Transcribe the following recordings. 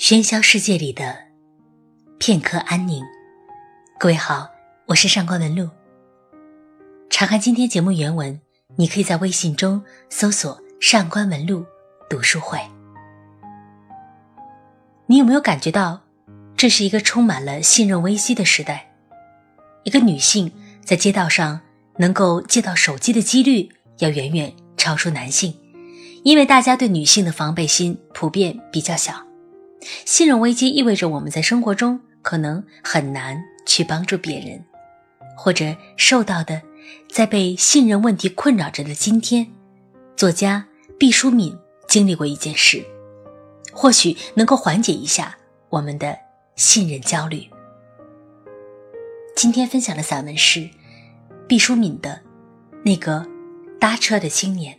喧嚣世界里的片刻安宁。各位好，我是上官文露。查看今天节目原文，你可以在微信中搜索“上官文露读书会”。你有没有感觉到，这是一个充满了信任危机的时代？一个女性在街道上能够借到手机的几率，要远远超出男性，因为大家对女性的防备心普遍比较小。信任危机意味着我们在生活中可能很难去帮助别人，或者受到的，在被信任问题困扰着的今天，作家毕淑敏经历过一件事，或许能够缓解一下我们的信任焦虑。今天分享的散文是毕淑敏的《那个搭车的青年》。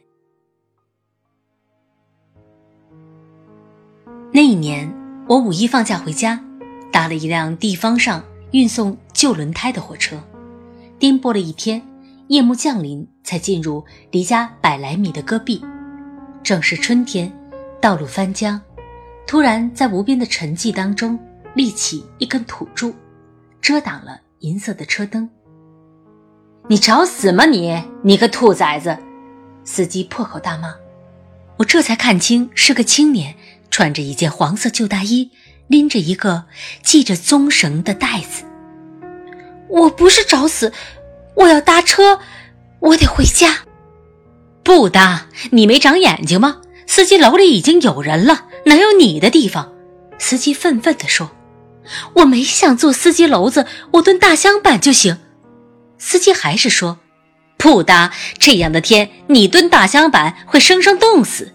那一年，我五一放假回家，搭了一辆地方上运送旧轮胎的火车，颠簸了一天，夜幕降临才进入离家百来米的戈壁。正是春天，道路翻浆，突然在无边的沉寂当中立起一根土柱，遮挡了银色的车灯。你找死吗你！你个兔崽子！司机破口大骂。我这才看清是个青年。穿着一件黄色旧大衣，拎着一个系着棕绳的袋子。我不是找死，我要搭车，我得回家。不搭，你没长眼睛吗？司机楼里已经有人了，哪有你的地方？司机愤愤地说：“我没想坐司机楼子，我蹲大箱板就行。”司机还是说：“不搭，这样的天，你蹲大箱板会生生冻死。”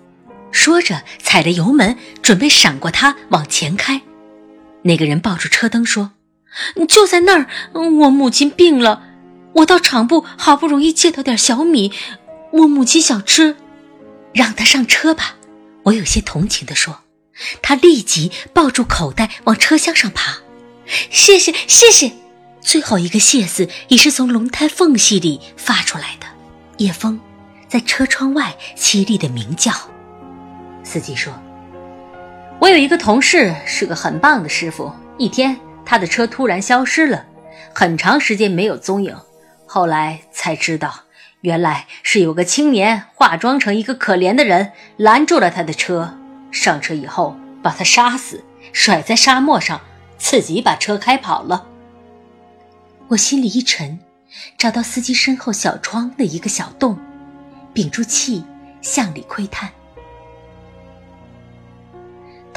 说着，踩着油门，准备闪过他往前开。那个人抱住车灯说：“就在那儿，我母亲病了，我到厂部好不容易借到点小米，我母亲想吃，让他上车吧。”我有些同情地说。他立即抱住口袋往车厢上爬。谢谢，谢谢。最后一个谢字已是从轮胎缝隙里发出来的。夜风在车窗外凄厉的鸣叫。司机说：“我有一个同事是个很棒的师傅。一天，他的车突然消失了，很长时间没有踪影。后来才知道，原来是有个青年化妆成一个可怜的人，拦住了他的车。上车以后，把他杀死，甩在沙漠上，自己把车开跑了。”我心里一沉，找到司机身后小窗的一个小洞，屏住气向里窥探。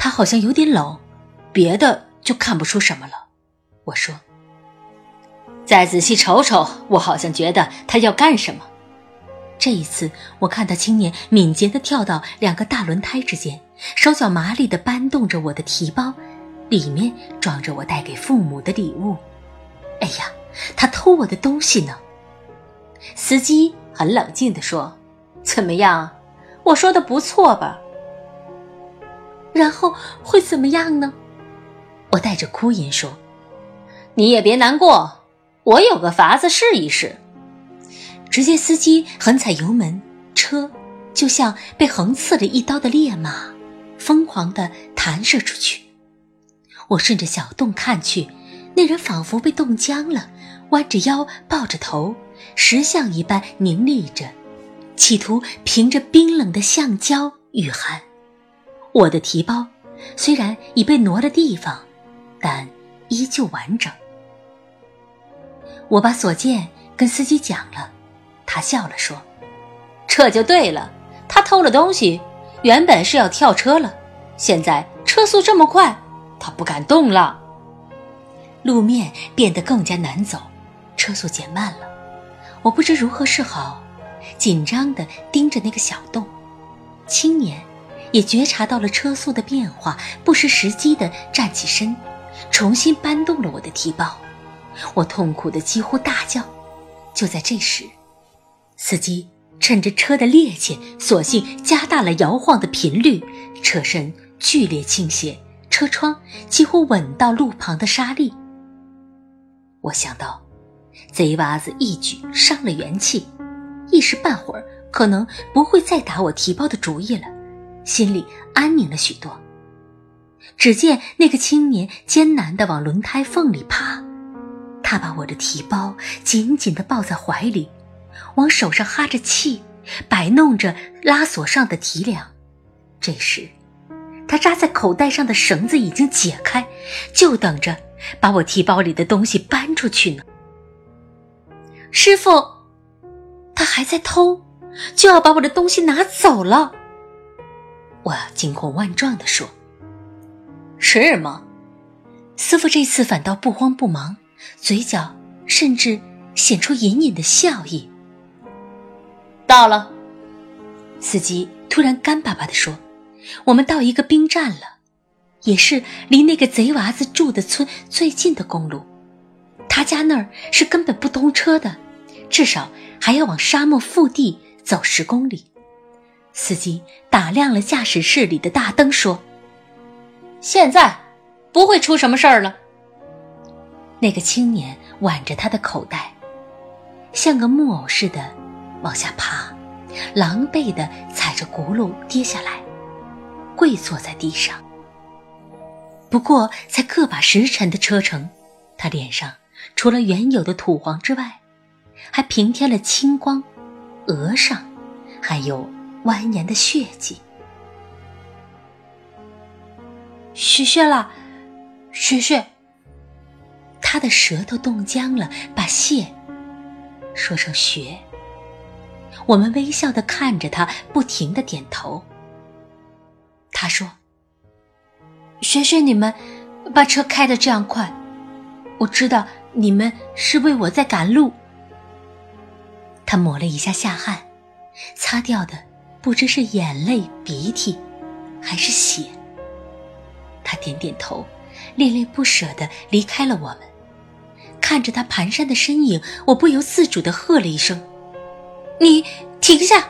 他好像有点冷，别的就看不出什么了。我说：“再仔细瞅瞅，我好像觉得他要干什么。”这一次，我看到青年敏捷地跳到两个大轮胎之间，手脚麻利地搬动着我的提包，里面装着我带给父母的礼物。哎呀，他偷我的东西呢！司机很冷静地说：“怎么样？我说的不错吧？”然后会怎么样呢？我带着哭音说：“你也别难过，我有个法子试一试。”只见司机狠踩油门，车就像被横刺了一刀的烈马，疯狂地弹射出去。我顺着小洞看去，那人仿佛被冻僵了，弯着腰，抱着头，石像一般凝立着，企图凭着冰冷的橡胶御寒。我的提包虽然已被挪了地方，但依旧完整。我把所见跟司机讲了，他笑了说：“这就对了，他偷了东西，原本是要跳车了，现在车速这么快，他不敢动了。路面变得更加难走，车速减慢了。我不知如何是好，紧张地盯着那个小洞。青年。”也觉察到了车速的变化，不失时机地站起身，重新搬动了我的提包。我痛苦的几乎大叫。就在这时，司机趁着车的趔趄，索性加大了摇晃的频率，车身剧烈倾斜，车窗几乎吻到路旁的沙砾。我想到，贼娃子一举伤了元气，一时半会儿可能不会再打我提包的主意了。心里安宁了许多。只见那个青年艰难地往轮胎缝里爬，他把我的提包紧紧地抱在怀里，往手上哈着气，摆弄着拉锁上的提梁。这时，他扎在口袋上的绳子已经解开，就等着把我提包里的东西搬出去呢。师傅，他还在偷，就要把我的东西拿走了。我惊恐万状地说：“是吗？”师傅这次反倒不慌不忙，嘴角甚至显出隐隐的笑意。到了，司机突然干巴巴地说：“我们到一个兵站了，也是离那个贼娃子住的村最近的公路。他家那儿是根本不通车的，至少还要往沙漠腹地走十公里。”司机打亮了驾驶室里的大灯，说：“现在不会出什么事儿了。”那个青年挽着他的口袋，像个木偶似的往下爬，狼狈的踩着轱辘跌下来，跪坐在地上。不过才个把时辰的车程，他脸上除了原有的土黄之外，还平添了青光，额上还有。蜿蜒的血迹，雪雪了，雪雪。他的舌头冻僵了，把“谢”说成“学”。我们微笑的看着他，不停的点头。他说：“学学你们，把车开的这样快，我知道你们是为我在赶路。”他抹了一下下汗，擦掉的。不知是眼泪、鼻涕，还是血。他点点头，恋恋不舍地离开了我们。看着他蹒跚的身影，我不由自主地喝了一声：“你停下！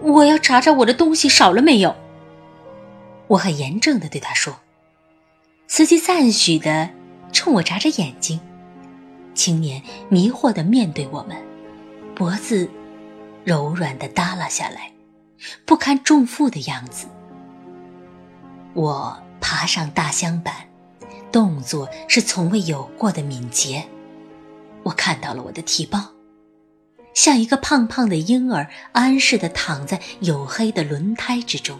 我要查查我的东西少了没有。”我很严正地对他说。司机赞许地冲我眨着眼睛。青年迷惑地面对我们，脖子。柔软的耷拉下来，不堪重负的样子。我爬上大箱板，动作是从未有过的敏捷。我看到了我的提包，像一个胖胖的婴儿，安适的躺在黝黑的轮胎之中。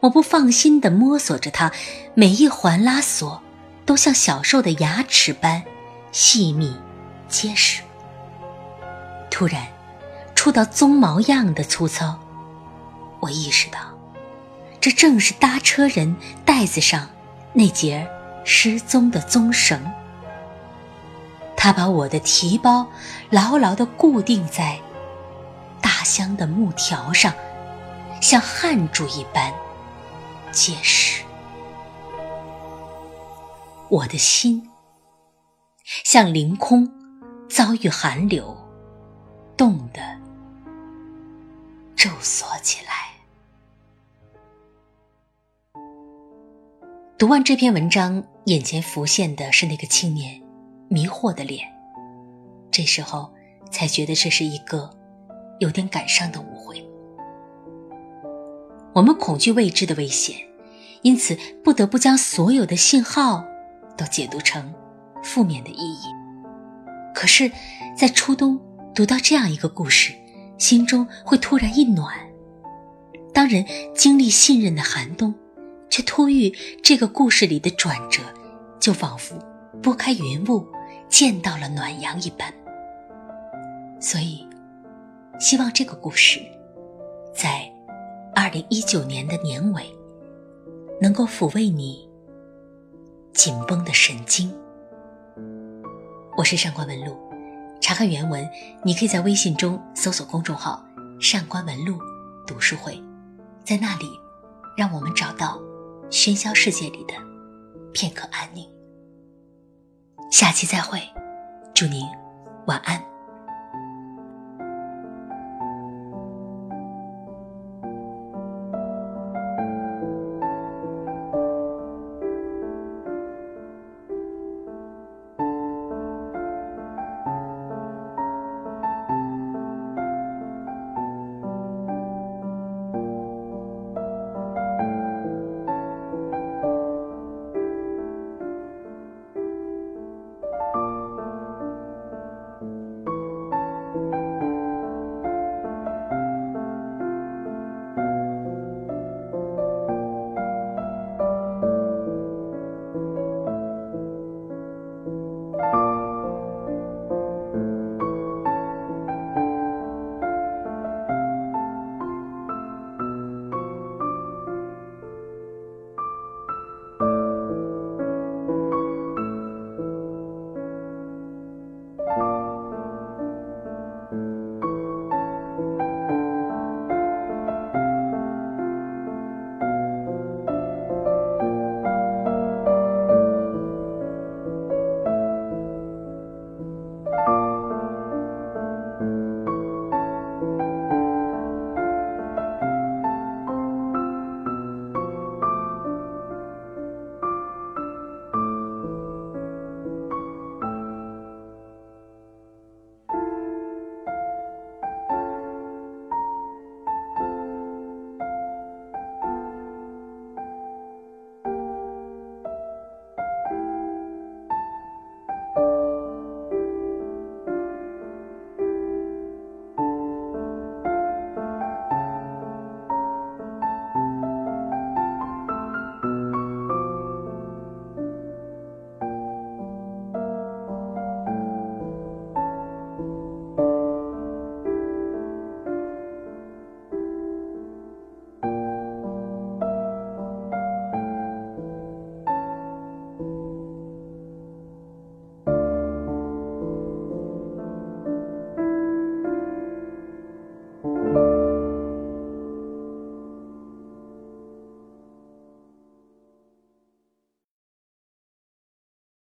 我不放心的摸索着它，每一环拉锁都像小兽的牙齿般细密结实。突然。触到鬃毛样的粗糙，我意识到，这正是搭车人袋子上那节失踪的棕绳。他把我的提包牢牢地固定在大箱的木条上，像焊住一般结实。我的心像凌空遭遇寒流，冻得。皱缩起来。读完这篇文章，眼前浮现的是那个青年迷惑的脸。这时候才觉得这是一个有点感伤的误会。我们恐惧未知的危险，因此不得不将所有的信号都解读成负面的意义。可是，在初冬读到这样一个故事。心中会突然一暖。当人经历信任的寒冬，却突遇这个故事里的转折，就仿佛拨开云雾，见到了暖阳一般。所以，希望这个故事，在二零一九年的年尾，能够抚慰你紧绷的神经。我是上官文露。查看原文，你可以在微信中搜索公众号“上官文露读书会”，在那里，让我们找到喧嚣世界里的片刻安宁。下期再会，祝您晚安。